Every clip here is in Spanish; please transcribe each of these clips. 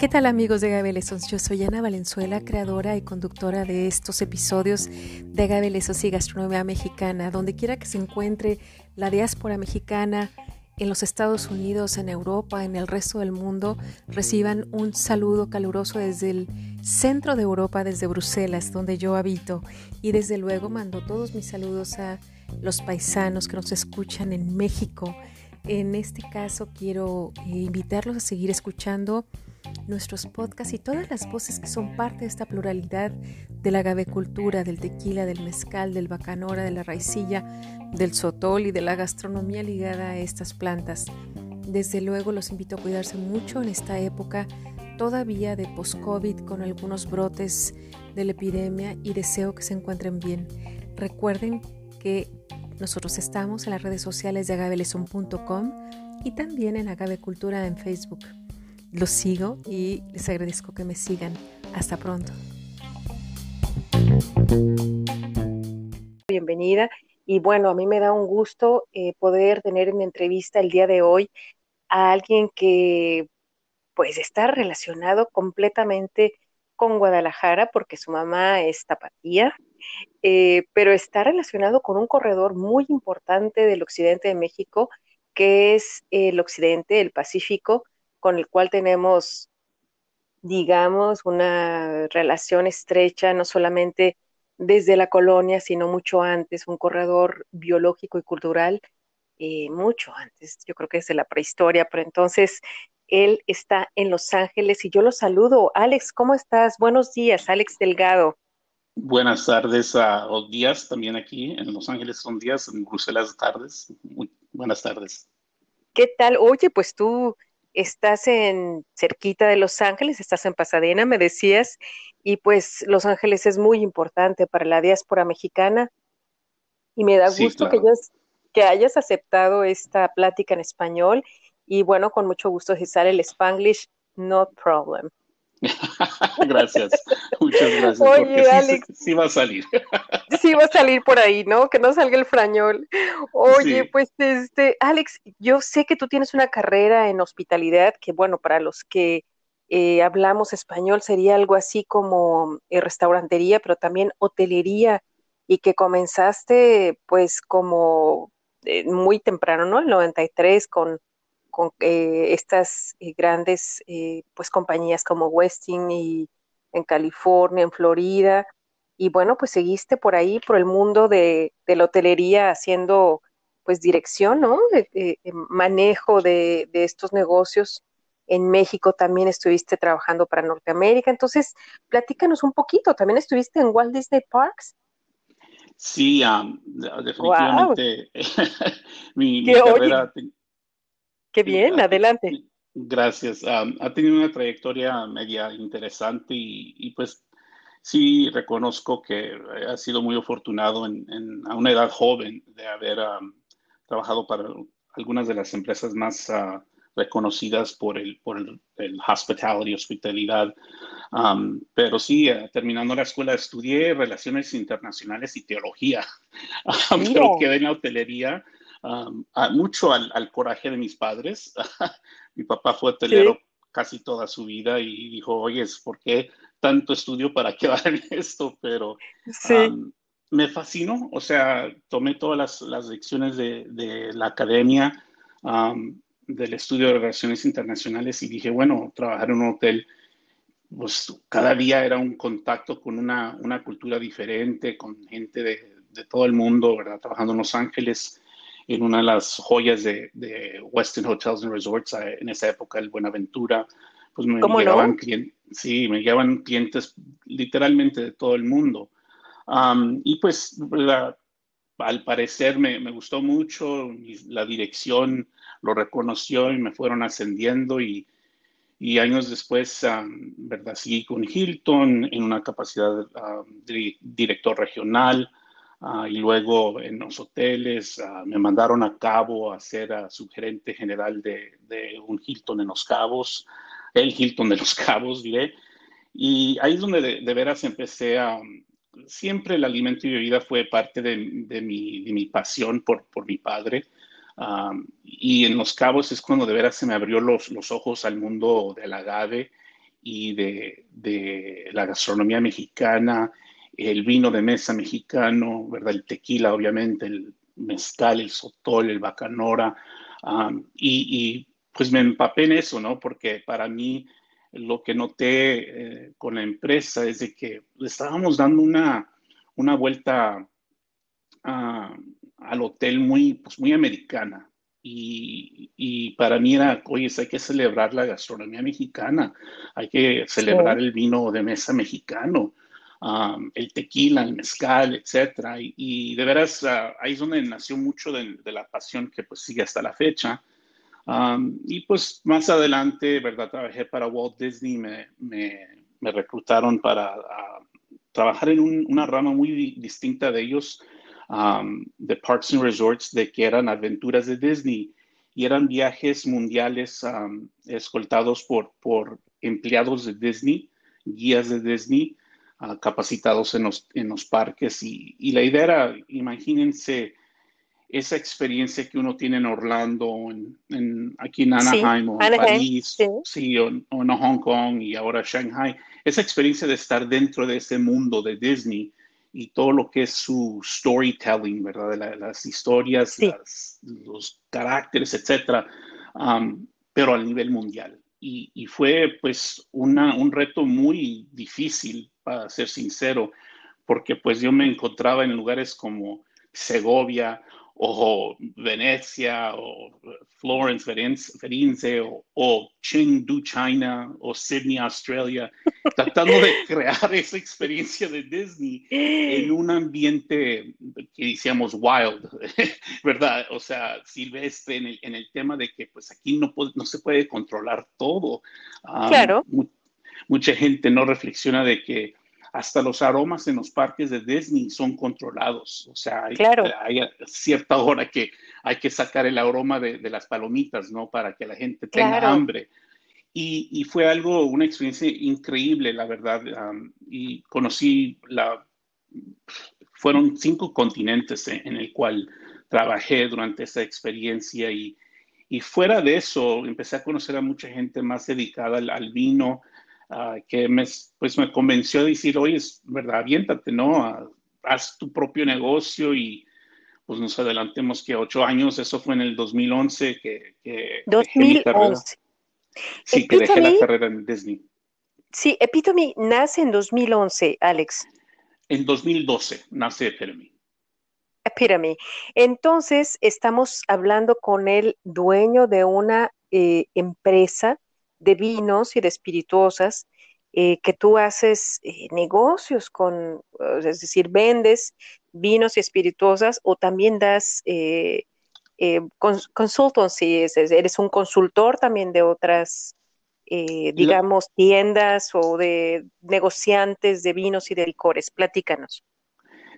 ¿Qué tal amigos de Agave Yo soy Ana Valenzuela, creadora y conductora de estos episodios de Agave y Gastronomía Mexicana. Donde quiera que se encuentre la diáspora mexicana en los Estados Unidos, en Europa, en el resto del mundo, reciban un saludo caluroso desde el centro de Europa, desde Bruselas, donde yo habito. Y desde luego mando todos mis saludos a los paisanos que nos escuchan en México. En este caso quiero eh, invitarlos a seguir escuchando nuestros podcasts y todas las voces que son parte de esta pluralidad de la gavecultura, del tequila, del mezcal, del bacanora, de la raicilla, del sotol y de la gastronomía ligada a estas plantas. Desde luego los invito a cuidarse mucho en esta época todavía de post-COVID con algunos brotes de la epidemia y deseo que se encuentren bien. Recuerden que nosotros estamos en las redes sociales de agaveleson.com y también en Agavecultura en Facebook. Los sigo y les agradezco que me sigan. Hasta pronto. Bienvenida. Y bueno, a mí me da un gusto eh, poder tener en entrevista el día de hoy a alguien que pues está relacionado completamente con Guadalajara porque su mamá es tapatía, eh, pero está relacionado con un corredor muy importante del occidente de México, que es el occidente, el Pacífico, con el cual tenemos, digamos, una relación estrecha, no solamente desde la colonia, sino mucho antes, un corredor biológico y cultural, eh, mucho antes, yo creo que desde la prehistoria, pero entonces él está en Los Ángeles y yo lo saludo. Alex, ¿cómo estás? Buenos días, Alex Delgado. Buenas tardes a, días también aquí en Los Ángeles son días, en Bruselas tardes. Muy buenas tardes. ¿Qué tal? Oye, pues tú estás en cerquita de Los Ángeles, estás en Pasadena, me decías, y pues Los Ángeles es muy importante para la diáspora mexicana y me da gusto que, que hayas aceptado esta plática en español y bueno, con mucho gusto si sale el Spanglish, no problem. gracias, muchas gracias. Oye, Alex. Sí, va a salir. sí va a salir por ahí, ¿no? Que no salga el frañol. Oye, pues este, Alex, yo sé que tú tienes una carrera en hospitalidad que, bueno, para los que eh, hablamos español sería algo así como eh, restaurantería, pero también hotelería y que comenzaste pues como eh, muy temprano, ¿no? El 93 con con eh, estas eh, grandes eh, pues compañías como Westin y en California, en Florida, y bueno, pues seguiste por ahí, por el mundo de, la hotelería haciendo pues dirección, ¿no? manejo de, de, estos negocios. En México también estuviste trabajando para Norteamérica, entonces platícanos un poquito, también estuviste en Walt Disney Parks. Sí, definitivamente mi, carrera, Qué bien, adelante. Gracias. ha tenido una trayectoria media interesante y, pues sí reconozco que ha sido muy afortunado en, a una edad joven de haber trabajado para algunas de las empresas más ah, reconocidas por el, por el, hospitality, hospitalidad. pero sí, eh, terminando la escuela estudié relaciones internacionales y teología, pero quedé en la hotelería mucho al, coraje de mis padres. Mi papá fue hotelero casi toda su vida y dijo, oye, ¿por qué tanto estudio para quedar en esto? Pero me fascinó, o sea, tomé todas las, lecciones de, la academia, del estudio de relaciones internacionales y dije, bueno, trabajar en un hotel pues cada día era un contacto con una, cultura diferente, con gente de, de, todo el mundo, ¿verdad? Trabajando en Los Ángeles, en una de las joyas de, de Westin Hotels and Resorts eh, en esa época, el Buenaventura, pues me llegaban, clientes, sí, me llegaban clientes literalmente de todo el mundo. y pues al parecer me, me, gustó mucho, la dirección lo reconoció y me fueron ascendiendo y, y años después, ¿verdad? Seguí con Hilton en una capacidad de director regional. Ah, y luego en los hoteles ah, me mandaron a Cabo a ser a subgerente general de, de, un Hilton en Los Cabos, el Hilton de Los Cabos, diré. Y ahí es donde de, veras empecé a... Siempre el alimento y bebida fue parte de, de mi, mi, pasión por, por mi padre. Y en Los Cabos es cuando de veras se me abrió los, los ojos al mundo del agave y de, de, la gastronomía mexicana, el vino de mesa mexicano, ¿verdad? El tequila, obviamente, el mezcal, el sotol, el bacanora, y, pues me empapé en eso, ¿no? Porque para mí lo que noté eh, con la empresa es de que estábamos dando una, una vuelta al hotel muy, pues muy americana. Y, para mí era, oye, hay que celebrar la gastronomía mexicana, hay que celebrar el vino de mesa mexicano, el tequila, el mezcal, etcétera. Y, de veras, ah, ahí es donde nació mucho de, la pasión que pues sigue hasta la fecha. y pues más adelante, ¿verdad? Trabajé para Walt Disney, me, me, me reclutaron para ah, trabajar en una rama muy distinta de ellos, de Parks and Resorts, de que eran aventuras de Disney y eran viajes mundiales escoltados por, por empleados de Disney, guías de Disney, capacitados en los, en los parques. Y, y, la idea era, imagínense esa experiencia que uno tiene en Orlando, en, aquí en Anaheim o en París, sí. o, o, en Hong Kong y ahora Shanghai, esa experiencia de estar dentro de ese mundo de Disney y todo lo que es su storytelling, ¿verdad? De las historias, los caracteres, etcétera, um, pero a nivel mundial. Y, y fue pues una, un reto muy difícil, para ser sincero, porque pues yo me encontraba en lugares como Segovia o Venecia, o Florence, Firenze, o, o, Chengdu, China, o Sydney, Australia, tratando de crear esa experiencia de Disney en un ambiente que decíamos wild, ¿verdad? O sea, silvestre, en el, en el tema de que pues aquí no, no se puede controlar todo. Ah, claro. Mucha gente no reflexiona de que hasta los aromas en los parques de Disney son controlados. O sea, hay, hay cierta hora que hay que sacar el aroma de, las palomitas, ¿no? Para que la gente tenga hambre. Y, fue algo, una experiencia increíble, la verdad. y conocí la... Fueron cinco continentes en, el cual trabajé durante esa experiencia y, fuera de eso empecé a conocer a mucha gente más dedicada al vino, Ah, que me, pues me convenció de decir, oye, es verdad, aviéntate, ¿no? Ah, haz tu propio negocio y pues nos adelantemos que ocho años, eso fue en el 2011 que, que 2011. Sí, que dejé la carrera en Disney. Sí, Epitome nace en 2011, Alex. En 2012 nace Epitome. Epitome. Entonces, estamos hablando con el dueño de una eh, empresa de vinos y de espirituosas, eh, que tú haces eh, negocios con, es decir, vendes vinos y espirituosas o también das eh, consultancy, eres un consultor también de otras, digamos, tiendas o de negociantes de vinos y de licores. Platícanos.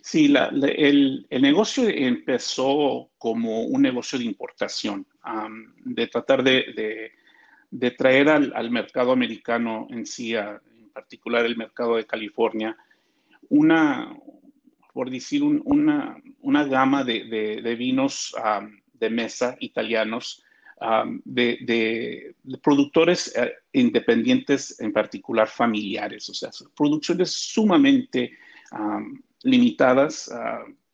Sí, el, negocio empezó como un negocio de importación, de tratar de de traer al, mercado americano en sí, en particular el mercado de California, una, por decir, una, una, gama de, vinos de mesa italianos, de, productores eh, independientes, en particular familiares, o sea, producciones sumamente limitadas,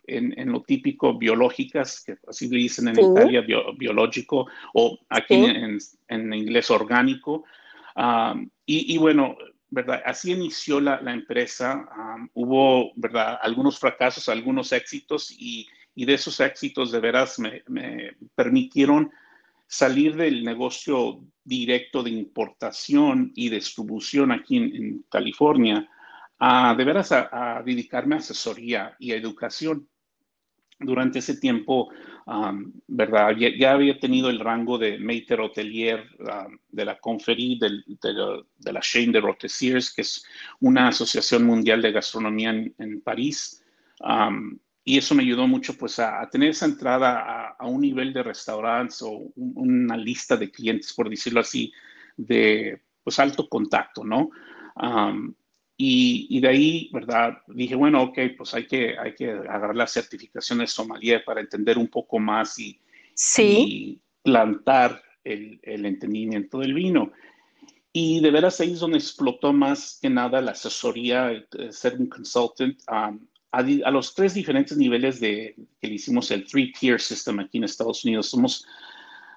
en, lo típico biológicas, que así le dicen en Italia, biológico, o aquí en, inglés orgánico. y, bueno, ¿verdad? Así inició la, empresa. hubo, ¿verdad? Algunos fracasos, algunos éxitos, y, de esos éxitos de veras me, permitieron salir del negocio directo de importación y distribución aquí en, California, a de veras a, dedicarme a asesoría y a educación durante ese tiempo, ¿verdad? Ya, había tenido el rango de Maître Hotelier de la Conferí de, la Chaîne de Rotessiers, que es una asociación mundial de gastronomía en, París. y eso me ayudó mucho pues a, tener esa entrada a, un nivel de restaurantes o una lista de clientes, por decirlo así, de pues alto contacto, ¿no? Y, de ahí, ¿verdad? Dije, bueno, ok, pues hay que, hay que agarrar la certificación de sommelier para entender un poco más y, sí. plantar el, el, entendimiento del vino. Y de veras ahí es donde explotó más que nada la asesoría, eh, ser un consultant um, a, los tres diferentes niveles de que le hicimos el three-tier system aquí en Estados Unidos. Somos,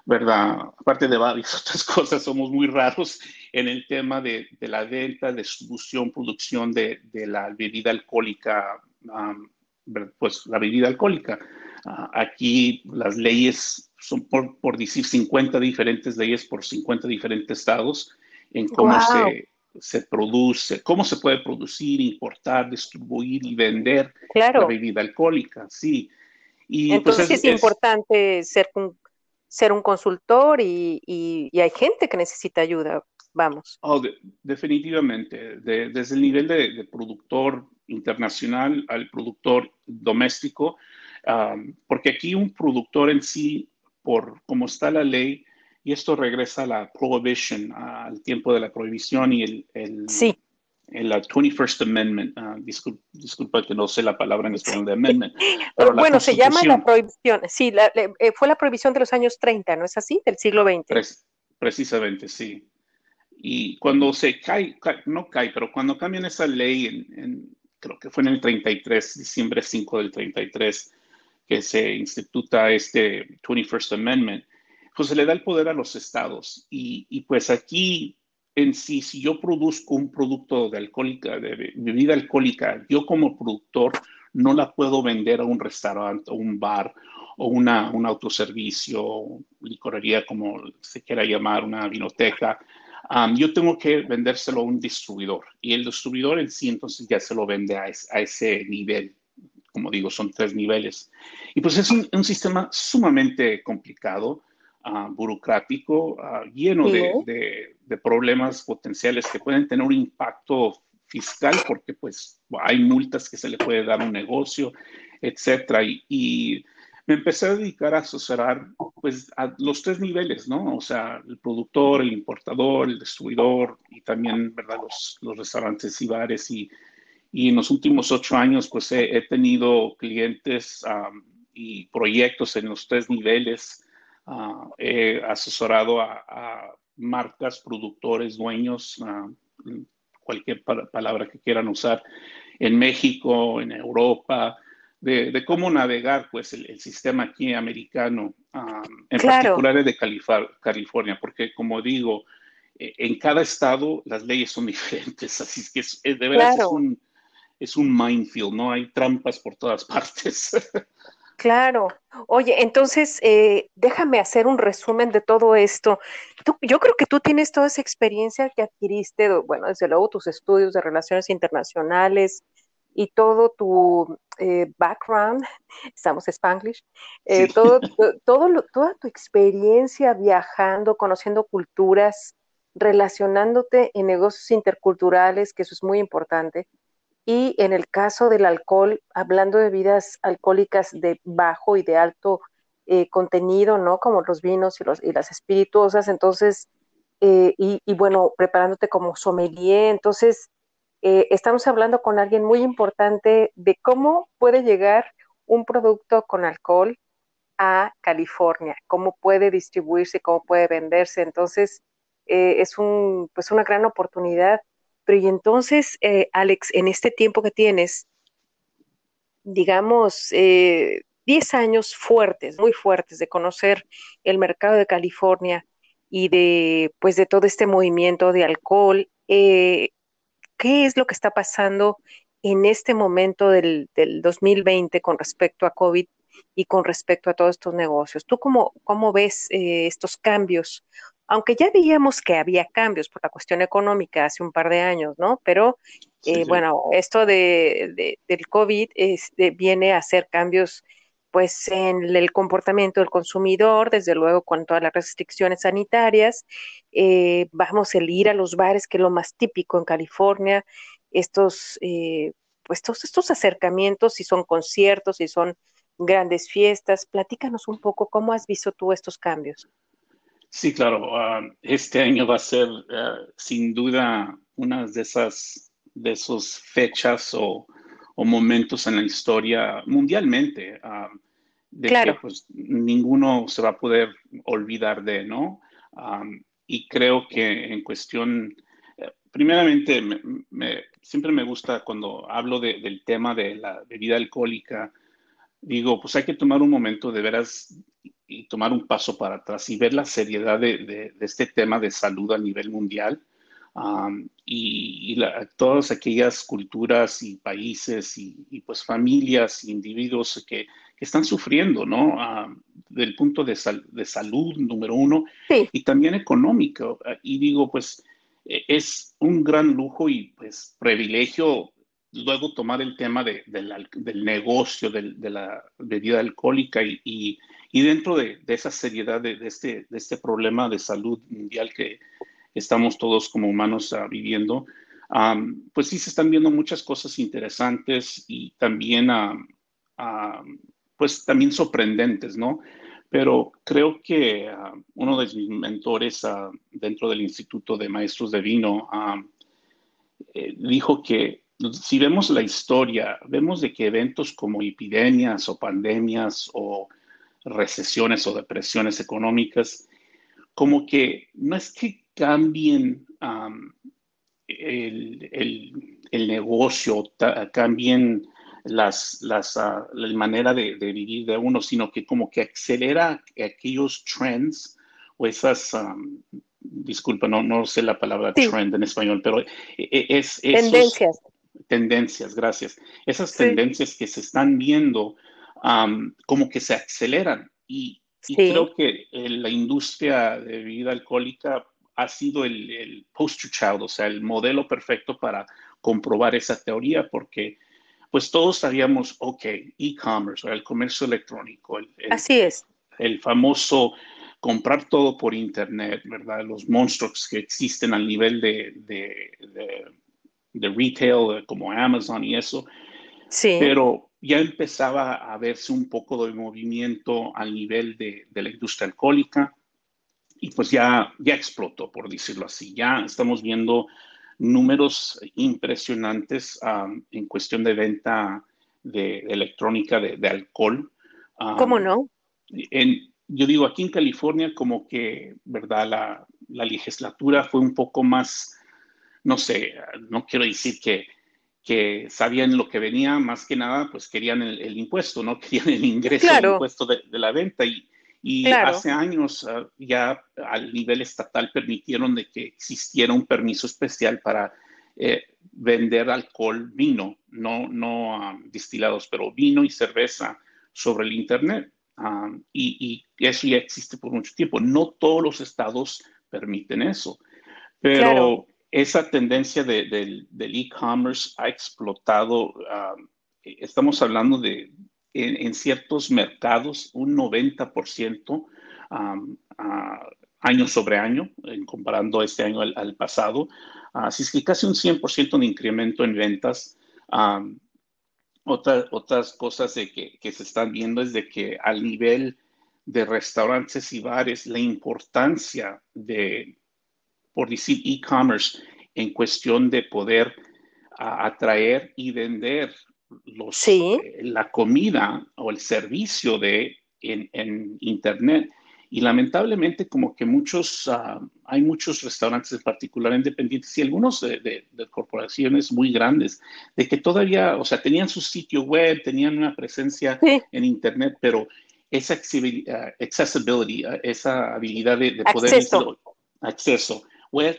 ¿verdad? Aparte de varias otras cosas, somos muy raros en el tema de, de la venta, distribución, producción de, de la bebida alcohólica, um, pues la bebida alcohólica. Uh, aquí las leyes son, por, por decir, 50 diferentes leyes por 50 diferentes estados en cómo se, se, produce, cómo se puede producir, importar, distribuir y vender la bebida alcohólica, sí. Y pues, Entonces es, es, importante ser un, ser un consultor y, y, hay gente que necesita ayuda, vamos. Oh, definitivamente, desde el nivel de, productor internacional al productor doméstico, um, porque aquí un productor en sí, por cómo está la ley, y esto regresa a la prohibition, al tiempo de la prohibición y el, el, sí. el 21st Amendment. Uh, disculpa, que no sé la palabra en español de amendment. Pero bueno, se llama la prohibición. Sí, la, eh, fue la prohibición de los años 30, ¿no es así? Del siglo XX. precisamente, sí. Y cuando se cae, no cae, pero cuando cambian esa ley, en, en, creo que fue en el 33, diciembre 5 del 33, que se instituta este 21st Amendment, pues se le da el poder a los estados. Y, pues aquí en sí, si yo produzco un producto de alcohólica, de bebida alcohólica, yo como productor no la puedo vender a un restaurante o un bar o una, un autoservicio, licorería, como se quiera llamar, una vinoteca. Yo tengo que vendérselo a un distribuidor y el distribuidor en sí entonces ya se lo vende a, ese nivel. Como digo, son tres niveles. Y pues es un, un sistema sumamente complicado uh, burocrático uh, lleno de, de, problemas potenciales que pueden tener un impacto fiscal porque pues hay multas que se le puede dar a un negocio, etcétera. Y, y, me empecé a dedicar a asesorar pues a los tres niveles, ¿no? O sea, el productor, el importador, el distribuidor y también, ¿verdad? Los, los restaurantes y bares y, y en los últimos ocho años, pues he, he tenido clientes um, y proyectos en los tres niveles Ah, he asesorado a, marcas, productores, dueños, ah, cualquier palabra que quieran usar, en México, en Europa, de, cómo navegar pues el, sistema aquí americano, en particular de California, porque como digo, e, en cada estado las leyes son diferentes, así que es, de verdad es, un, es un minefield, ¿no? Hay trampas por todas partes. Claro. Oye, entonces, eh, déjame hacer un resumen de todo esto. yo creo que tú tienes toda esa experiencia que adquiriste, bueno, desde luego tus estudios de relaciones internacionales y todo tu eh, background, estamos en Spanglish, eh, todo, todo, toda tu experiencia viajando, conociendo culturas, relacionándote en negocios interculturales, que eso es muy importante. Y en el caso del alcohol, hablando de bebidas alcohólicas de bajo y de alto eh, contenido, ¿no? Como los vinos y, los, y las espirituosas, entonces, eh, y, bueno, preparándote como sommelier, entonces, eh, estamos hablando con alguien muy importante de cómo puede llegar un producto con alcohol a California, cómo puede distribuirse, cómo puede venderse, entonces, es un, pues una gran oportunidad. Pero y entonces, eh, Alex, en este tiempo que tienes, digamos, eh, 10 años fuertes, muy fuertes de conocer el mercado de California y de, pues, de todo este movimiento de alcohol, eh, ¿qué es lo que está pasando en este momento del, del 2020 con respecto a COVID y con respecto a todos estos negocios? ¿Tú cómo, cómo ves eh, estos cambios? aunque ya veíamos que había cambios por la cuestión económica hace un par de años, ¿no? Pero eh, bueno, esto de, del COVID viene a hacer cambios pues en el comportamiento del consumidor, desde luego con todas las restricciones sanitarias, eh, vamos a ir a los bares, que es lo más típico en California, estos, eh, pues todos estos acercamientos, si son conciertos, si son grandes fiestas, platícanos un poco cómo has visto tú estos cambios. Sí, claro. Ah, este año va a ser ah, sin duda una de esas de fechas o, momentos en la historia mundialmente uh, de que pues, ninguno se va a poder olvidar de, ¿no? y creo que en cuestión, eh, primeramente, siempre me gusta cuando hablo del tema de la bebida alcohólica, digo, pues hay que tomar un momento de veras y tomar un paso para atrás y ver la seriedad de, este tema de salud a nivel mundial. Y, todas aquellas culturas y países y, pues familias, individuos que, están sufriendo, ¿no? del punto de, de, salud, número uno, y también económico. Y digo, pues e, es un gran lujo y pues privilegio luego tomar el tema de, del negocio de, la bebida alcohólica y, dentro de, esa seriedad de, este, de este problema de salud mundial que estamos todos como humanos ah, viviendo, pues sí se están viendo muchas cosas interesantes y también, pues también sorprendentes, ¿no? Pero creo que uno de mis mentores ah, dentro del Instituto de Maestros de Vino eh, dijo que si vemos la historia, vemos de que eventos como epidemias o pandemias o recesiones o depresiones económicas, como que no es que cambien el, negocio, cambien las, las, ah, la manera de, vivir de uno, sino que como que acelera aquellos trends o esas, disculpa, no, no sé la palabra trend en español, pero e, e, es... Tendencias. Tendencias, gracias. Esas tendencias que se están viendo como que se aceleran y, creo que eh, la industria de bebida alcohólica ha sido el, el, poster child, o sea, el modelo perfecto para comprobar esa teoría porque pues todos sabíamos, ok, e-commerce, el comercio electrónico. El, Así es. El famoso comprar todo por internet, ¿verdad? Los monstruos que existen al nivel de de retail eh, como Amazon y eso. Sí. Pero ya empezaba a verse un poco de movimiento al nivel de, la industria alcohólica y pues ya, ya explotó, por decirlo así. Ya estamos viendo números impresionantes um, en cuestión de venta de, electrónica de, alcohol. Um, ¿Cómo no? En, yo digo, aquí en California como que, ¿verdad? La, la legislatura fue un poco más no sé, no quiero decir que, que sabían lo que venía, más que nada, pues querían el, impuesto, ¿no? Querían el ingreso del impuesto de, la venta y, y hace años ah, ya al nivel estatal permitieron de que existiera un permiso especial para eh, vender alcohol, vino, no, no ah, distilados, pero vino y cerveza sobre el Internet. Ah, y, y, eso ya existe por mucho tiempo. No todos los estados permiten eso, pero esa tendencia del e-commerce ha explotado. Um, estamos hablando de, en, ciertos mercados, un 90% um, año sobre año, comparando este año al, pasado. Así es que casi un 100% de incremento en ventas. Um, otras cosas de que, que se están viendo es de que al nivel de restaurantes y bares, la importancia de por decir e-commerce, en cuestión de poder atraer y vender los, eh, la comida o el servicio de, en, Internet. Y lamentablemente como que muchos, ah, hay muchos restaurantes en particular independientes y algunos de, corporaciones muy grandes, de que todavía, o sea, tenían su sitio web, tenían una presencia en Internet, pero esa ah, accessibility, ah, esa habilidad de, poder... Acceso. acceso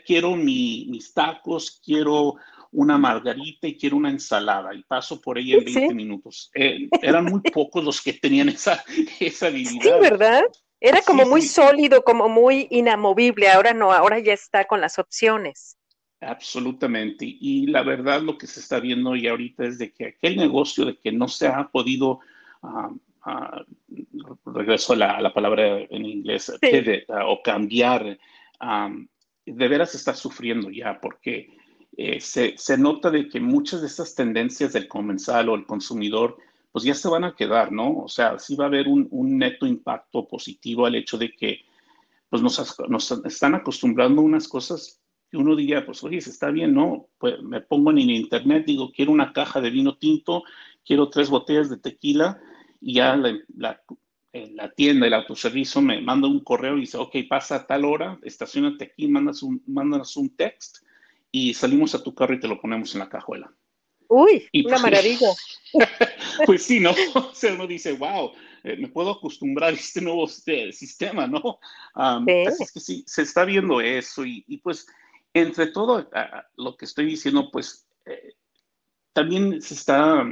quiero mis tacos, quiero una margarita y quiero una ensalada y paso por ella en 20 minutos. Eh, eran muy pocos los que tenían esa, esa habilidad. Sí, ¿verdad? Era como muy sólido, como muy inamovible. Ahora no, ahora ya está con las opciones. Absolutamente. Y la verdad lo que se está viendo ya ahorita es de que aquel negocio de que no se ha podido, ah, ah, regreso a la, palabra en inglés, ah, o cambiar, de veras está sufriendo ya porque eh, se, nota de que muchas de estas tendencias del comensal o el consumidor pues ya se van a quedar, ¿no? O sea, sí va a haber un, neto impacto positivo al hecho de que pues nos, nos, están acostumbrando a unas cosas que uno diría, pues oye, está bien, ¿no? Pues me pongo en internet, digo, quiero una caja de vino tinto, quiero tres botellas de tequila y ya la, la tienda, el autoservicio me manda un correo y dice, ok, pasa a tal hora, estacionate aquí, mandas un, mandas un text y salimos a tu carro y te lo ponemos en la cajuela. Uy, una pues, maravilla. pues sí, ¿no? O sea, uno dice, wow, eh, me puedo acostumbrar a este nuevo este, sistema, ¿no? Así es que sí, se está viendo eso y, pues entre todo lo que estoy diciendo, pues eh, también se está,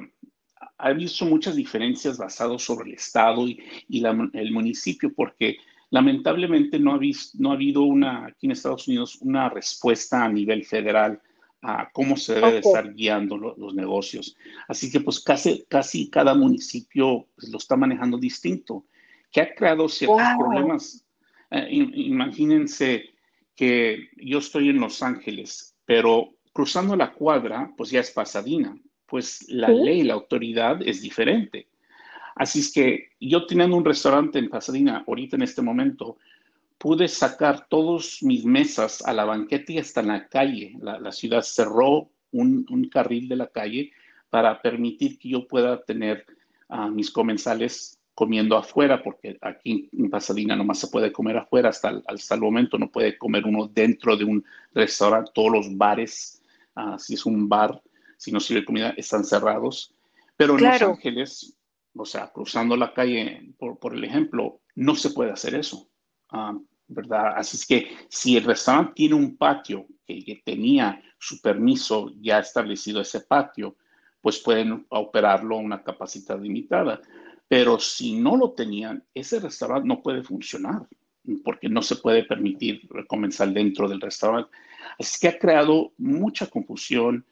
ha visto muchas diferencias basadas sobre el Estado y, el municipio, porque lamentablemente no ha, no ha habido una, aquí en Estados Unidos, una respuesta a nivel federal a cómo se debe de estar guiando los negocios. Así que pues casi, casi cada municipio pues, lo está manejando distinto, que ha creado ciertos problemas. Eh, imagínense que yo estoy en Los Ángeles, pero cruzando la cuadra, pues ya es Pasadena, pues la ley, la autoridad es diferente. Así es que yo teniendo un restaurante en Pasadena, ahorita en este momento, pude sacar todas mis mesas a la banqueta y hasta en la calle. La, ciudad cerró un, carril de la calle para permitir que yo pueda tener a mis comensales comiendo afuera, porque aquí en Pasadena nomás se puede comer afuera, hasta, hasta el momento no puede comer uno dentro de un restaurante, todos los bares, ah, si es un bar, si no sirve comida, están cerrados. Pero en Los Ángeles, o sea, cruzando la calle, por, el ejemplo, no se puede hacer eso. Ah, ¿verdad? Así es que si el restaurante tiene un patio que, tenía su permiso ya establecido ese patio, pues pueden operarlo a una capacidad limitada. Pero si no lo tenían, ese restaurante no puede funcionar porque no se puede permitir comenzar dentro del restaurante. Así que ha creado mucha confusión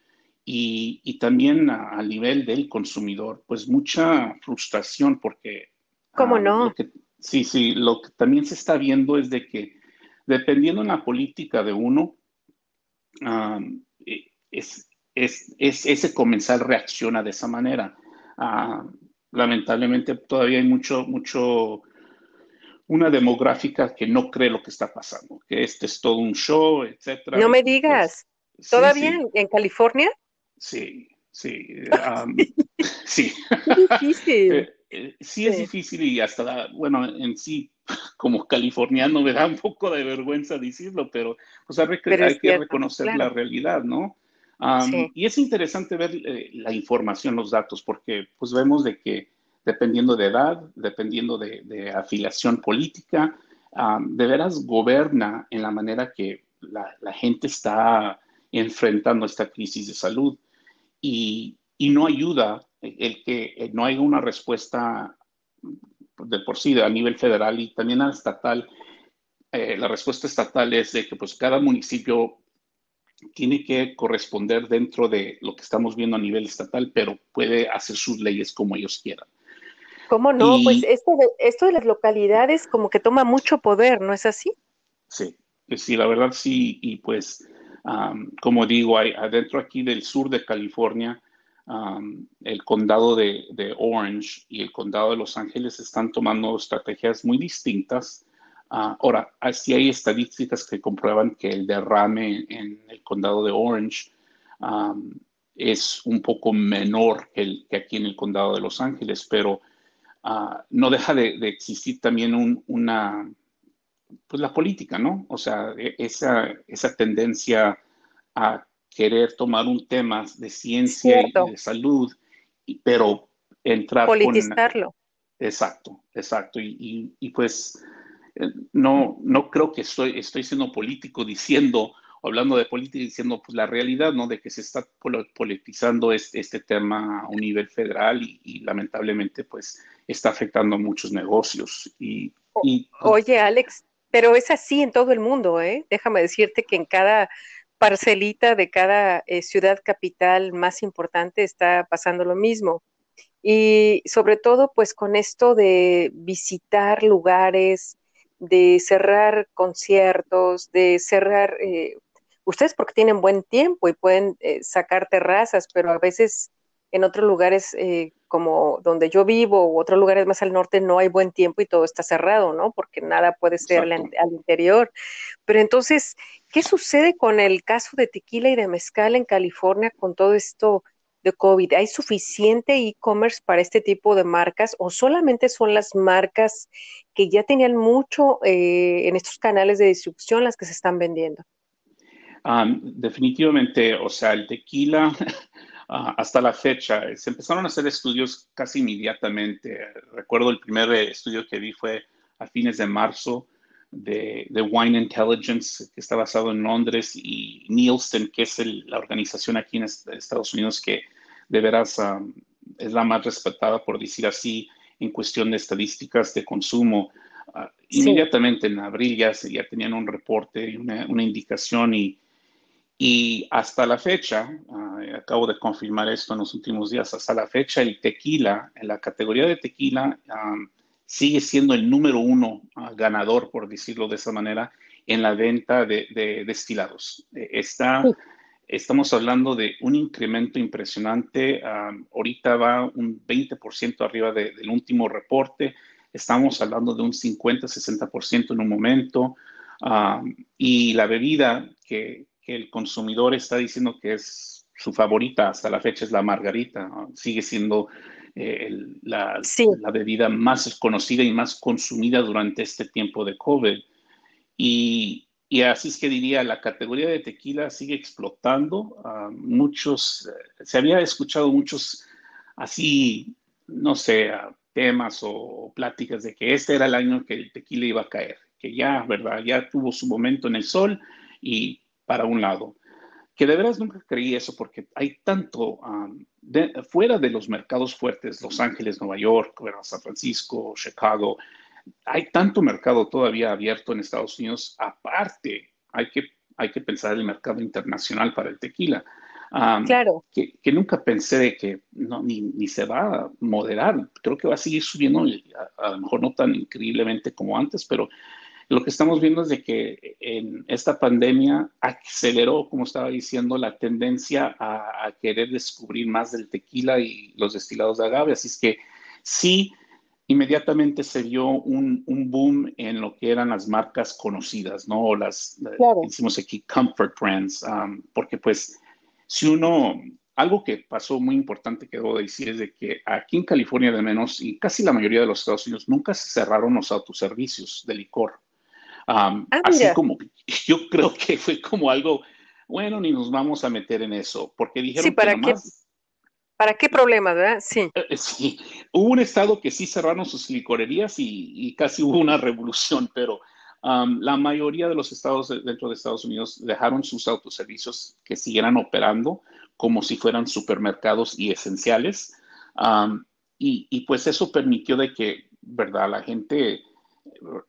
y, también a, nivel del consumidor, pues mucha frustración porque... ¿Cómo ah, no? Sí, sí, lo que también se está viendo es de que dependiendo en la política de uno, e, es, ese comensal reacciona de esa manera. Ah, lamentablemente todavía hay mucho, mucho, una demográfica que no cree lo que está pasando, que este es todo un show, etcétera. No me pues, digas, ¿todavía en California? Sí, sí, sí. difícil. Eh, sí es difícil y hasta, bueno, en sí, como californiano me da un poco de vergüenza decirlo, pero pues hay, que reconocer la realidad, ¿no? Y es interesante ver eh, la información, los datos, porque pues vemos de que dependiendo de edad, dependiendo de, afiliación política, de veras goberna en la manera que la, la, gente está enfrentando esta crisis de salud. Y, y no ayuda el que no haya una respuesta de por sí a nivel federal y también a estatal. Eh, la respuesta estatal es de que pues cada municipio tiene que corresponder dentro de lo que estamos viendo a nivel estatal, pero puede hacer sus leyes como ellos quieran. ¿Cómo no? pues esto de, esto de las localidades como que toma mucho poder, ¿no es así? Sí, sí, la verdad sí, y pues como digo, hay, adentro aquí del sur de California, el condado de, Orange y el condado de Los Ángeles están tomando estrategias muy distintas. Ah, ahora, sí hay estadísticas que comprueban que el derrame en el condado de Orange es un poco menor que, el, que aquí en el condado de Los Ángeles, pero ah, no deja de, existir también una, pues la política, ¿no? O sea, e, esa, esa tendencia a querer tomar un tema de ciencia y de salud, pero entrar Politizarlo. exacto, exacto. Y, y, pues eh, no, no creo que estoy, estoy siendo político diciendo, o hablando de política, diciendo pues la realidad, ¿no? De que se está politizando este, este tema a un nivel federal y, lamentablemente pues está afectando a muchos negocios. Y, y, Oye, Alex, pero es así en todo el mundo, ¿eh? Déjame decirte que en cada parcelita de cada eh, ciudad capital más importante está pasando lo mismo. Y sobre todo, pues con esto de visitar lugares, de cerrar conciertos, de cerrar, eh, ustedes porque tienen buen tiempo y pueden eh, sacar terrazas, pero a veces en otros lugares como donde yo vivo u otros lugares más al norte no hay buen tiempo y todo está cerrado, ¿no? Porque nada puede ser al, al, interior. Pero entonces, ¿Qué sucede con el caso de tequila y de mezcal en California con todo esto de COVID. ¿Hay suficiente e-commerce para este tipo de marcas o solamente son las marcas que ya tenían mucho eh, en estos canales de distribución las que se están vendiendo? definitivamente, o sea, el tequila ah, hasta la fecha, se empezaron a hacer estudios casi inmediatamente. Recuerdo el primer estudio que vi fue a fines de marzo de, Wine Intelligence, que está basado en Londres, y Nielsen, que es la organización aquí en Estados Unidos que de veras um, es la más respetada, por decir así, en cuestión de estadísticas de consumo. Uh, inmediatamente en abril ya, ya tenían un reporte, una, una indicación y, y hasta la fecha, uh, acabo de confirmar esto en los últimos días, hasta la fecha el tequila, en la categoría de tequila, um, sigue siendo el número uno ah, ganador, por decirlo de esa manera, en la venta de, destilados. Eh, está, Estamos hablando de un incremento impresionante. ahorita va un 20% arriba del último reporte. Estamos hablando de un 50-60% en un momento. y la bebida que, el consumidor está diciendo que es su favorita hasta la fecha es la margarita. Sigue siendo eh, la, la, bebida más conocida y más consumida durante este tiempo de COVID. Y, y así es que diría, la categoría de tequila sigue explotando. Uh, muchos, eh, se había escuchado muchos así, no sé, temas o pláticas de que este era el año que el tequila iba a caer, que ya, ¿verdad? Ya tuvo su momento en el sol y para un lado que de veras nunca creí eso porque hay tanto fuera de los mercados fuertes, Los Ángeles, Nueva York, San Francisco, Chicago, hay tanto mercado todavía abierto en Estados Unidos. Aparte, hay que, hay que pensar el mercado internacional para el tequila. claro. Que, que, nunca pensé de que no, ni, ni, se va a moderar. Creo que va a seguir subiendo, a, a, lo mejor no tan increíblemente como antes, pero lo que estamos viendo es de que en esta pandemia aceleró, como estaba diciendo, la tendencia a, querer descubrir más del tequila y los destilados de agave. Así es que sí, inmediatamente se vio un, boom en lo que eran las marcas conocidas, ¿no? O las, claro. decimos aquí, comfort brands, um, porque pues si uno, algo que pasó muy importante que debo decir es de que aquí en California de menos y casi la mayoría de los Estados Unidos nunca se cerraron los autoservicios de licor. Ah, así como, yo creo que fue como algo, bueno, ni nos vamos a meter en eso, porque dijeron sí, ¿para que qué, ¿Para qué problemas, verdad? Sí. Eh, sí, hubo un estado que sí cerraron sus licorerías y, casi hubo una revolución, pero la mayoría de los estados dentro de Estados Unidos dejaron sus autoservicios que siguieran operando como si fueran supermercados y esenciales. y, y, pues eso permitió de que, ¿verdad? La gente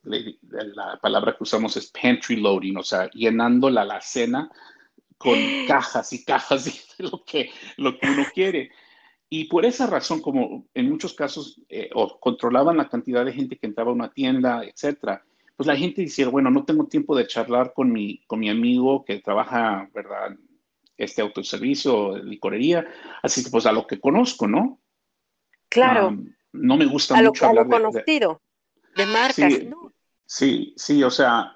la palabra que usamos es pantry loading, o sea, llenando la alacena con cajas y cajas de lo que, lo que uno quiere. Y por esa razón, como en muchos casos, eh, o controlaban la cantidad de gente que entraba a una tienda, etcétera, pues la gente decía, bueno, no tengo tiempo de charlar con mi, con mi amigo que trabaja, ¿verdad? Este autoservicio, licorería, así que pues a lo que conozco, ¿no? Claro. no me gusta mucho hablar conocido de marcas, sí, ¿no? Sí, sí, o sea,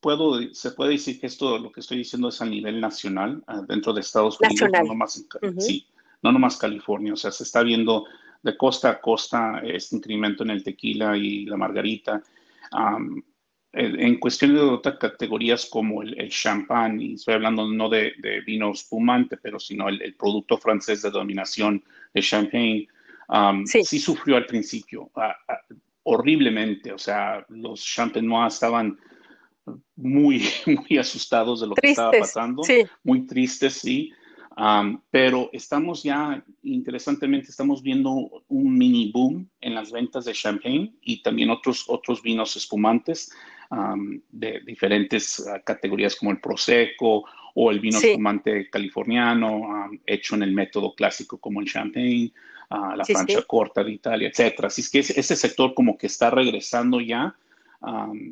puedo, se puede decir que esto, lo que estoy diciendo es a nivel nacional, ah, dentro de Estados Unidos, no nomás, sí, no nomás California, o sea, se está viendo de costa a costa este incremento en el tequila y la margarita. en, cuestión de otras categorías como el, champán, y estoy hablando no de, vino espumante, pero sino el, producto francés de dominación, de champagne, sí. sufrió al principio. Ah, horriblemente. O sea, los champenois estaban muy, muy asustados de lo que estaba pasando, muy tristes, sí. pero estamos ya, interesantemente, estamos viendo un mini boom en las ventas de champagne y también otros, otros vinos espumantes de diferentes ah, categorías como el Prosecco o el vino espumante californiano, hecho en el método clásico como el champagne a la Francia corta de Italia, etcétera. Así es que ese, sector como que está regresando ya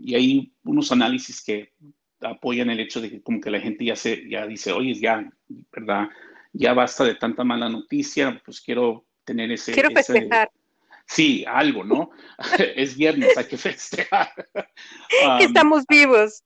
y hay unos análisis que apoyan el hecho de que como que la gente ya se ya dice, oye, ya, ¿verdad? Ya basta de tanta mala noticia, pues quiero tener ese... Quiero festejar. sí, algo, ¿no? es viernes, hay que festejar. que estamos vivos.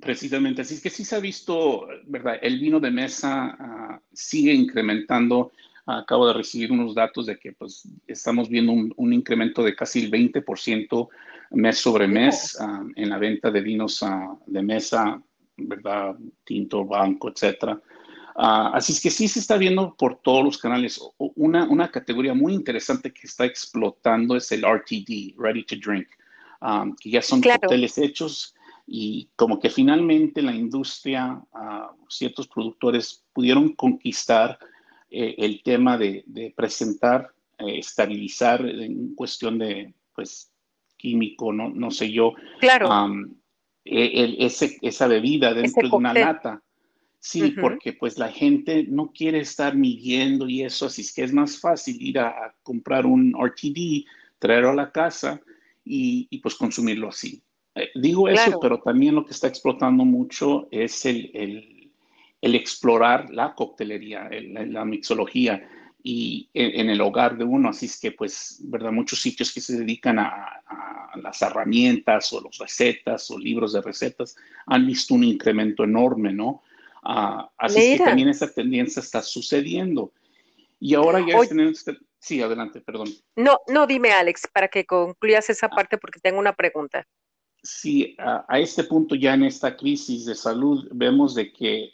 Precisamente, así es que sí se ha visto, ¿verdad? El vino de mesa ah, sigue incrementando. acabo de recibir unos datos de que pues, estamos viendo un, incremento de casi el 20% mes sobre mes ah, en la venta de vinos ah, de mesa, ¿verdad? Tinto, banco, etcétera. así es que sí se está viendo por todos los canales. Una, una categoría muy interesante que está explotando es el RTD, Ready to Drink, que ya son cócteles hechos y como que finalmente la industria, ciertos productores pudieron conquistar eh, el tema de, presentar, eh, estabilizar en cuestión de, pues, químico, no, no sé yo, claro. Ese, esa bebida dentro de una lata. Sí, porque pues la gente no quiere estar midiendo y eso, así es que es más fácil ir a, comprar un RTD, traerlo a la casa y, y pues consumirlo así. Eh, digo eso, pero también lo que está explotando mucho es el, el, explorar la coctelería, la, mixología y en, el hogar de uno. Así es que, pues, ¿verdad? Muchos sitios que se dedican a, las herramientas o las recetas o libros de recetas han visto un incremento enorme, ¿no? Ah, así es que también esa tendencia está sucediendo. Y ahora ya es Sí, adelante, perdón. No, no, dime, Alex, para que concluyas esa ah. parte porque tengo una pregunta si a, este punto ya en esta crisis de salud vemos de que,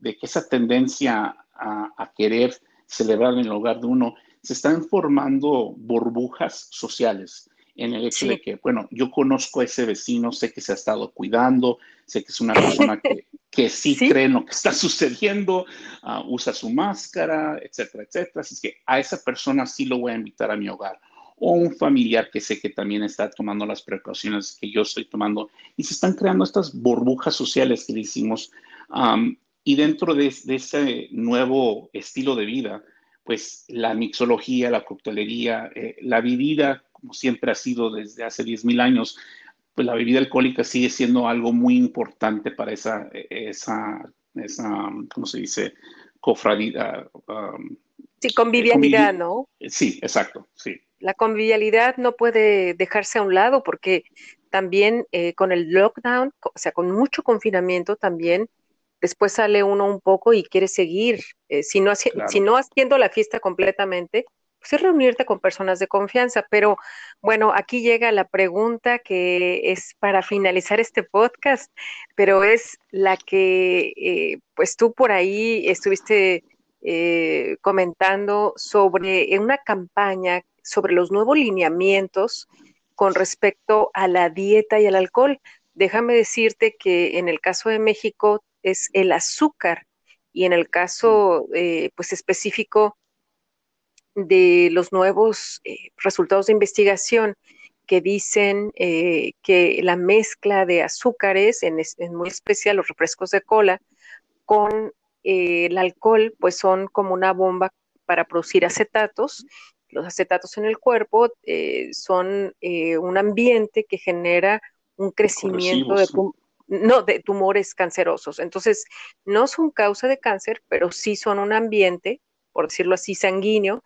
de que esa tendencia a, querer celebrar en el hogar de uno, se están formando burbujas sociales en el hecho de que, bueno, yo conozco a ese vecino, sé que se ha estado cuidando, sé que es una persona que, que sí, cree en lo que está sucediendo, ah, usa su máscara, etcétera, etcétera. Así que a esa persona sí lo voy a invitar a mi hogar o un familiar que sé que también está tomando las precauciones que yo estoy tomando y se están creando estas burbujas sociales que decimos y dentro de, ese nuevo estilo de vida, pues la mixología, la coctelería, eh, la bebida, como siempre ha sido desde hace 10.000 años, pues la bebida alcohólica sigue siendo algo muy importante para esa, esa, esa ¿cómo se dice? Cofradía. sí, convivialidad, ¿no? Sí, exacto, sí la convivialidad no puede dejarse a un lado porque también eh, con el lockdown, o sea, con mucho confinamiento también, después sale uno un poco y quiere seguir, eh, si, no si no haciendo la fiesta completamente, pues es reunirte con personas de confianza. Pero bueno, aquí llega la pregunta que es para finalizar este podcast, pero es la que eh, pues tú por ahí estuviste comentando sobre una campaña sobre los nuevos lineamientos con respecto a la dieta y al alcohol. Déjame decirte que en el caso de México es el azúcar y en el caso eh, pues específico de los nuevos eh, resultados de investigación que dicen eh, que la mezcla de azúcares, en, en, muy especial los refrescos de cola, con el alcohol, pues son como una bomba para producir acetatos los acetatos en el cuerpo eh, son eh, un ambiente que genera un crecimiento de, no, de tumores cancerosos. Entonces, no son causa de cáncer, pero sí son un ambiente, por decirlo así, sanguíneo,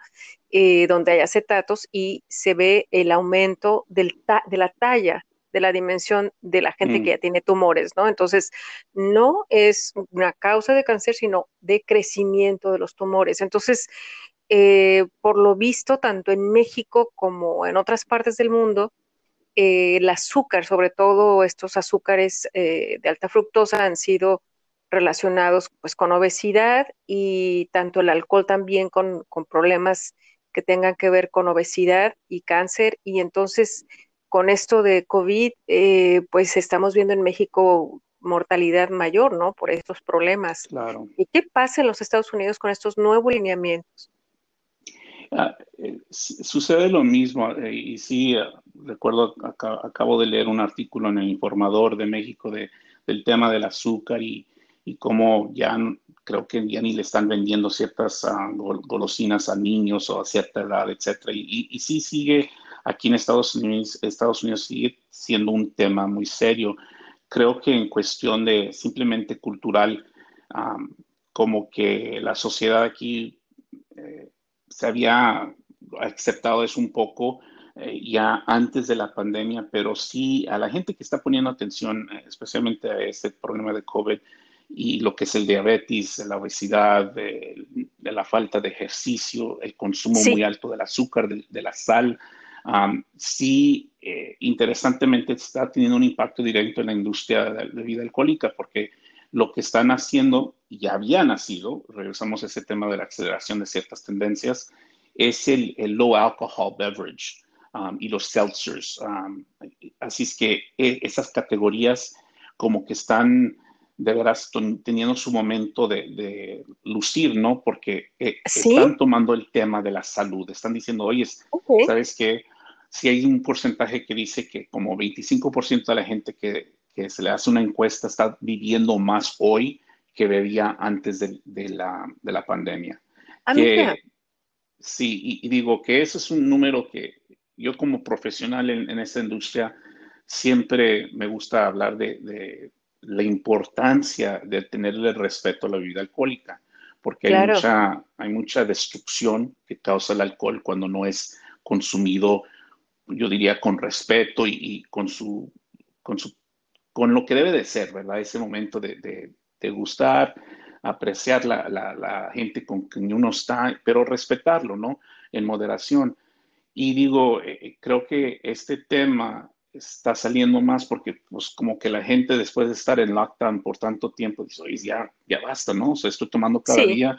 eh, donde hay acetatos y se ve el aumento del de la talla de la dimensión de la gente que mm. ya tiene tumores, ¿no? Entonces, no es una causa de cáncer, sino de crecimiento de los tumores. Entonces, eh, por lo visto, tanto en México como en otras partes del mundo, eh, el azúcar, sobre todo estos azúcares eh, de alta fructosa, han sido relacionados pues, con obesidad y tanto el alcohol también con, problemas que tengan que ver con obesidad y cáncer. Y entonces, con esto de COVID, pues estamos viendo en México mortalidad mayor, ¿no? Por estos problemas. Claro. ¿Y qué pasa en los Estados Unidos con estos nuevos lineamientos? Ah, eh, sucede lo mismo eh, y sí, eh, recuerdo, acabo de leer un artículo en el Informador de México de, del tema del azúcar y, y cómo ya creo que ya ni le están vendiendo ciertas ah, golosinas a niños o a cierta edad, etcétera. Y, y, sí sigue aquí en Estados Unidos, Estados Unidos sigue siendo un tema muy serio. Creo que en cuestión de simplemente cultural, como que la sociedad aquí se había aceptado eso un poco, eh, ya antes de la pandemia, pero sí a la gente que está poniendo atención, eh, especialmente a este problema de COVID y lo que es el diabetes, la obesidad, de, la falta de ejercicio, el consumo muy alto del azúcar, de, la sal, sí, eh, interesantemente está teniendo un impacto directo en la industria de la bebida alcohólica, porque lo que están haciendo, ya había nacido, regresamos a ese tema de la aceleración de ciertas tendencias, es el, low alcohol beverage um, y los seltzers. Um, así es que e, esas categorías como que están de veras teniendo su momento de, lucir, ¿no? Porque eh, están tomando el tema de la salud, están diciendo, oye, ¿sabes qué? Si hay un porcentaje que dice que como 25% de la gente que, se le hace una encuesta está viviendo más hoy que bebía antes de, la, de la, pandemia. Ah, Sí, y, digo que ese es un número que yo como profesional en, en esta industria siempre me gusta hablar de, la importancia de tenerle respeto a la bebida alcohólica, porque hay, mucha, hay mucha destrucción que causa el alcohol cuando no es consumido, yo diría, con respeto y, con, su, con, su, con lo que debe de ser, ¿verdad? Ese momento de, de, de gustar, apreciar la, la, gente con quien uno está, pero respetarlo, ¿no? En moderación. Y digo, eh, creo que este tema está saliendo más porque, pues, como que la gente después de estar en lockdown por tanto tiempo dice, oye, ya, ya basta, ¿no? O sea, estoy tomando cada día.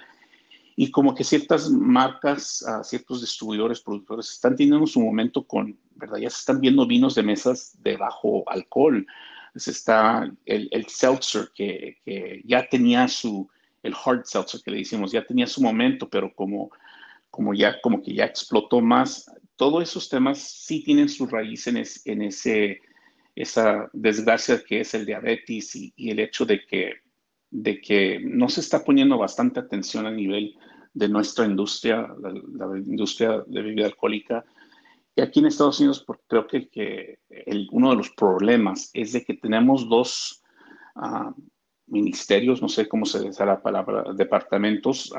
Y como que ciertas marcas, uh, ciertos distribuidores, productores, están teniendo su momento con, ¿verdad? Ya se están viendo vinos de mesas de bajo alcohol está el, el seltzer que, que, ya tenía su, el hard seltzer que le hicimos, ya tenía su momento, pero como, como ya, como que ya explotó más, todos esos temas sí tienen su raíz en, en ese, esa desgracia que es el diabetes y, el hecho de que, de que no se está poniendo bastante atención a nivel de nuestra industria, la industria de bebida alcohólica, aquí en Estados Unidos creo que, uno de los problemas es de que tenemos dos ah, ministerios, no sé cómo se dice la palabra, departamentos,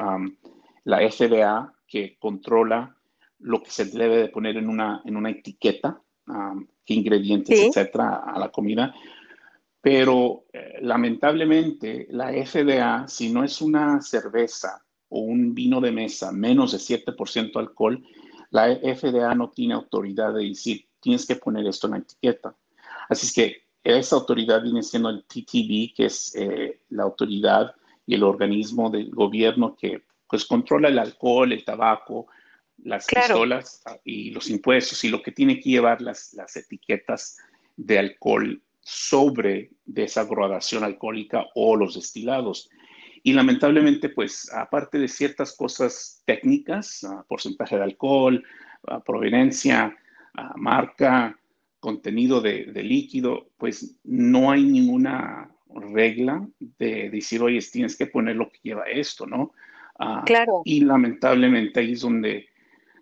la FDA que controla lo que se debe de poner en una, en una etiqueta, qué ingredientes, etcétera, a la comida. Pero eh, lamentablemente la FDA, si no es una cerveza o un vino de mesa menos de 7% alcohol, la FDA no tiene autoridad de decir, tienes que poner esto en la etiqueta. Así es que esa autoridad viene siendo el TTB, que es eh, la autoridad y el organismo del gobierno que pues controla el alcohol, el tabaco, las pistolas ah, y los impuestos y lo que tiene que llevar las, las etiquetas de alcohol sobre de esa gradación alcohólica o los destilados. Y lamentablemente, pues, aparte de ciertas cosas técnicas, ah, porcentaje de alcohol, proveniencia, ah, marca, contenido de, líquido, pues no hay ninguna regla de decir, oye, tienes que poner lo que lleva esto, ¿no? claro. Y lamentablemente ahí es donde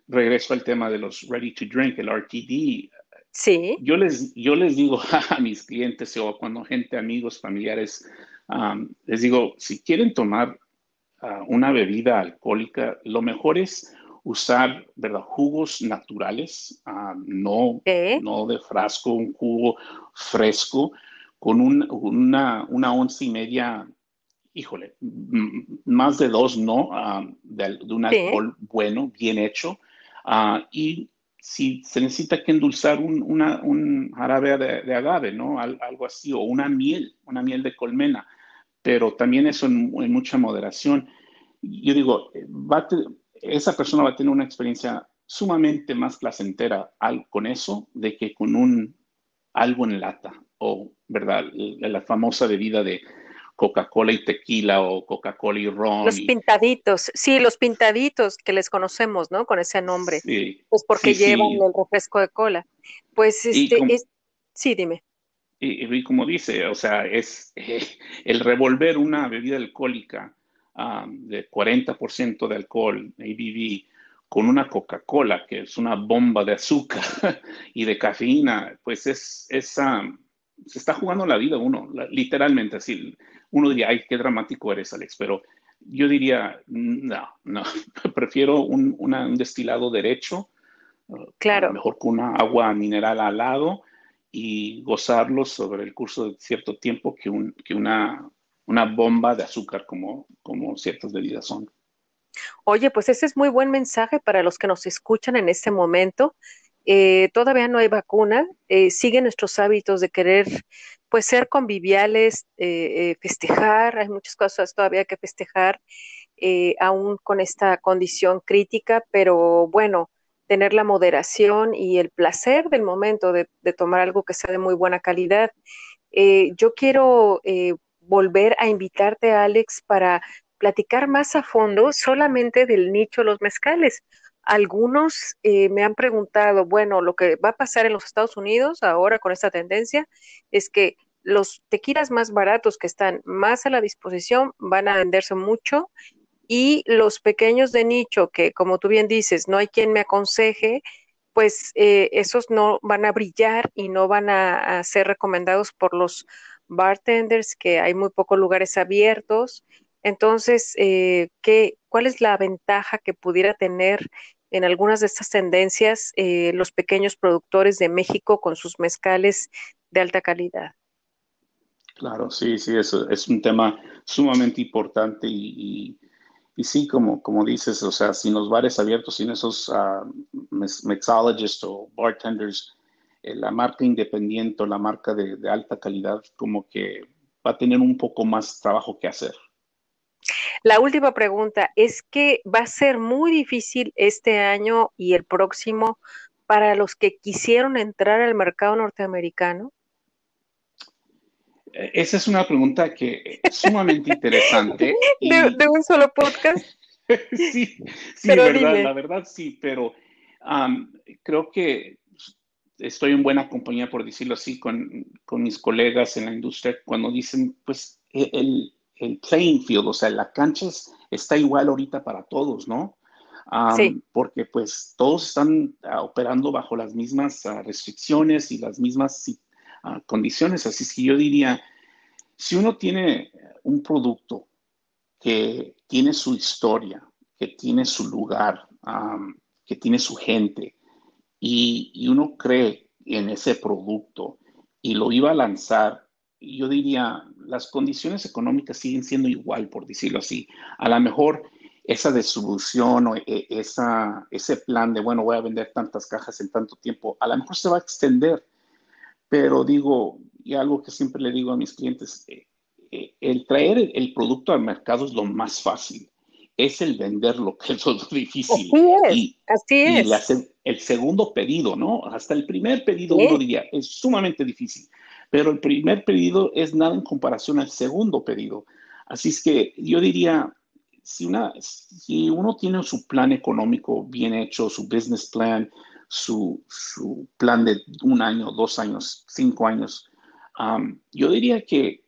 regreso al tema de los ready to drink, el RTD. Sí. Yo les, yo les digo a mis clientes o cuando gente, amigos, familiares, les digo, si quieren tomar ah, una bebida alcohólica, lo mejor es usar ¿verdad? jugos naturales, no, no de frasco, un jugo fresco con una, una once y media, híjole, más de dos, ¿no? de, un alcohol bueno, bien hecho. Ah, y si se necesita que endulzar un, una, un jarabe de, agave, ¿no? algo así, o una miel, una miel de colmena pero también eso en, mucha moderación. Yo digo, esa persona va a tener una experiencia sumamente más placentera con eso de que con un algo en lata o, ¿verdad? La, famosa bebida de Coca-Cola y tequila o Coca-Cola y ron. Los pintaditos, sí, los pintaditos que les conocemos, ¿no? Con ese nombre. Sí. Pues porque llevan el refresco de cola. Pues este, sí, dime. Y, como dice, o sea, es eh, el revolver una bebida alcohólica de 40% de alcohol, ABV, con una Coca-Cola, que es una bomba de azúcar y de cafeína, pues es, es se está jugando la vida uno, literalmente así. Uno diría, ay, qué dramático eres, Alex, pero yo diría, no, no, prefiero un, un destilado derecho, Claro. mejor con una agua mineral al lado y gozarlo sobre el curso de cierto tiempo que, un, que una, una bomba de azúcar como, como ciertas bebidas son. Oye, pues ese es muy buen mensaje para los que nos escuchan en este momento. Eh, todavía no hay vacuna, eh, siguen nuestros hábitos de querer pues ser conviviales, eh, festejar, hay muchas cosas todavía que festejar, aún con esta condición crítica, pero bueno, tener la moderación y el placer del momento de, tomar algo que sea de muy buena calidad. yo quiero volver a invitarte, Alex, para platicar más a fondo solamente del nicho de los mezcales. Algunos eh, me han preguntado, bueno, lo que va a pasar en los Estados Unidos ahora con esta tendencia es que los tequilas más baratos que están más a la disposición van a venderse mucho y los pequeños de nicho que, como tú bien dices, no hay quien me aconseje, pues eh, esos no van a brillar y no van a, ser recomendados por los bartenders, que hay muy pocos lugares abiertos. Entonces, eh, ¿qué, ¿cuál es la ventaja que pudiera tener en algunas de estas tendencias eh, los pequeños productores de México con sus mezcales de alta calidad. Claro, sí, sí, es, es un tema sumamente importante y, y, sí, como, como dices, o sea, sin los bares abiertos, sin esos uh, mixologists o bartenders, eh, la marca independiente o la marca de, de alta calidad como que va a tener un poco más trabajo que hacer. La última pregunta es que va a ser muy difícil este año y el próximo para los que quisieron entrar al mercado norteamericano. Esa es una pregunta que es sumamente interesante. de, un solo podcast. sí, sí, verdad, la verdad sí, pero creo que estoy en buena compañía, por decirlo así, con, con mis colegas en la industria cuando dicen, pues e, el, el playing field, o sea, la cancha está igual ahorita para todos, ¿no? sí. Porque pues todos están ah, operando bajo las mismas ah, restricciones y las mismas condiciones. Así es que yo diría, si uno tiene un producto que tiene su historia, que tiene su lugar, que tiene su gente, y, y uno cree en ese producto y lo iba a lanzar yo diría, las condiciones económicas siguen siendo igual, por decirlo así. A lo mejor esa distribución o e, esa, ese plan de, bueno, voy a vender tantas cajas en tanto tiempo, a lo mejor se va a extender. Pero digo, y algo que siempre le digo a mis clientes, eh, eh, el traer el producto al mercado es lo más fácil. Es el venderlo que es lo difícil. Así es. así es. el segundo pedido, ¿no? Hasta el primer pedido uno diría, es sumamente difícil pero el primer pedido es nada en comparación al segundo pedido. Así es que yo diría, si, una, si uno tiene su plan económico bien hecho, su business plan, su, plan de un año, dos años, cinco años, um, yo diría que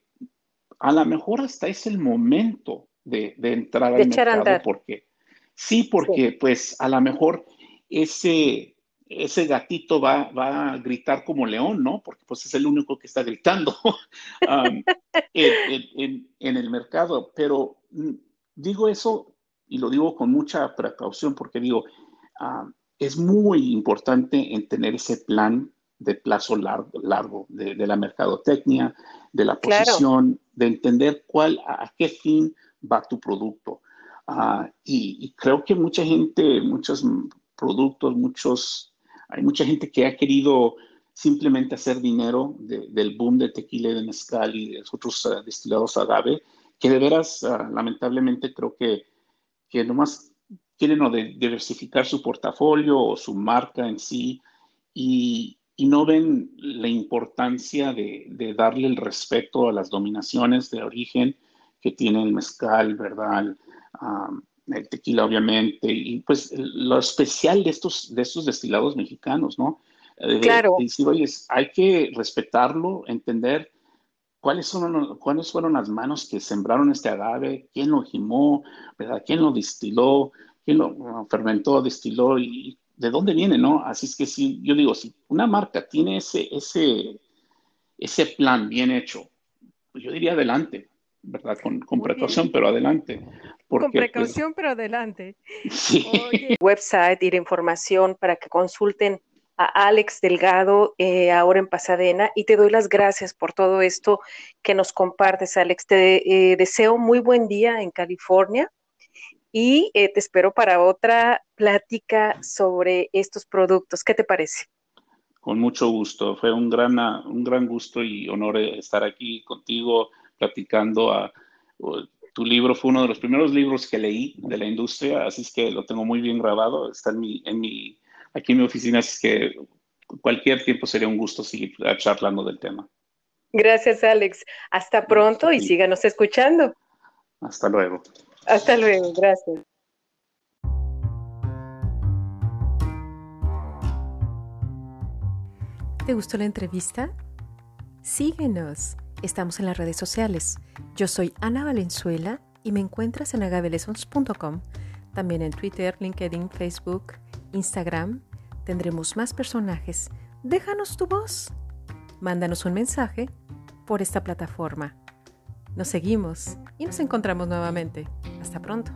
a lo mejor hasta es el momento de, entrar al mercado porque sí, porque pues a lo mejor ese ese gatito va, va, a gritar como león, ¿no? Porque pues es el único que está gritando um, en, el mercado. Pero mm, digo eso y lo digo con mucha precaución porque digo, um, es muy importante en tener ese plan de plazo largo, largo de, la mercadotecnia, de la posición, de entender cuál, a, qué fin va tu producto. Ah, y, y, creo que mucha gente, muchos productos, muchos hay mucha gente que ha querido simplemente hacer dinero del boom de tequila y de mezcal y de otros uh, destilados agave, que de veras, uh, lamentablemente, creo que, que nomás quieren o diversificar su portafolio o su marca en sí y, y no ven la importancia de, de, darle el respeto a las dominaciones de origen que tiene el mezcal, ¿verdad? Um, el tequila obviamente, y pues lo especial de estos, de estos destilados mexicanos, ¿no? Claro. oye, hay que respetarlo, entender cuáles, son, cuáles fueron las manos que sembraron este agave, quién lo gimó, ¿verdad? quién lo destiló, quién lo fermentó, destiló y de dónde viene, ¿no? Así es que si yo digo, si una marca tiene ese, ese, ese plan bien hecho, pues yo diría adelante, ¿verdad? Con, con precaución, pero adelante Con pues, precaución, pero adelante. Sí. website y la información para que consulten a Alex Delgado eh, ahora en Pasadena y te doy las gracias por todo esto que nos compartes, Alex. Te eh, deseo muy buen día en California y eh, te espero para otra plática sobre estos productos. ¿Qué te parece? Con mucho gusto. Fue un gran, un gran gusto y honor estar aquí contigo platicando. A, tu libro fue uno de los primeros libros que leí de la industria, así es que lo tengo muy bien grabado. Está en mi, en mi aquí en mi oficina, así que cualquier tiempo sería un gusto seguir charlando del tema. Gracias, Alex. Hasta pronto y síganos escuchando. Hasta luego. Hasta luego, gracias. ¿Te gustó la entrevista? Síguenos. Estamos en las redes sociales. Yo soy Ana Valenzuela y me encuentras en agabelessons.com. También en Twitter, LinkedIn, Facebook Instagram tendremos más personajes. Déjanos tu voz. Mándanos un mensaje por esta plataforma. Nos seguimos y nos encontramos nuevamente. Hasta pronto.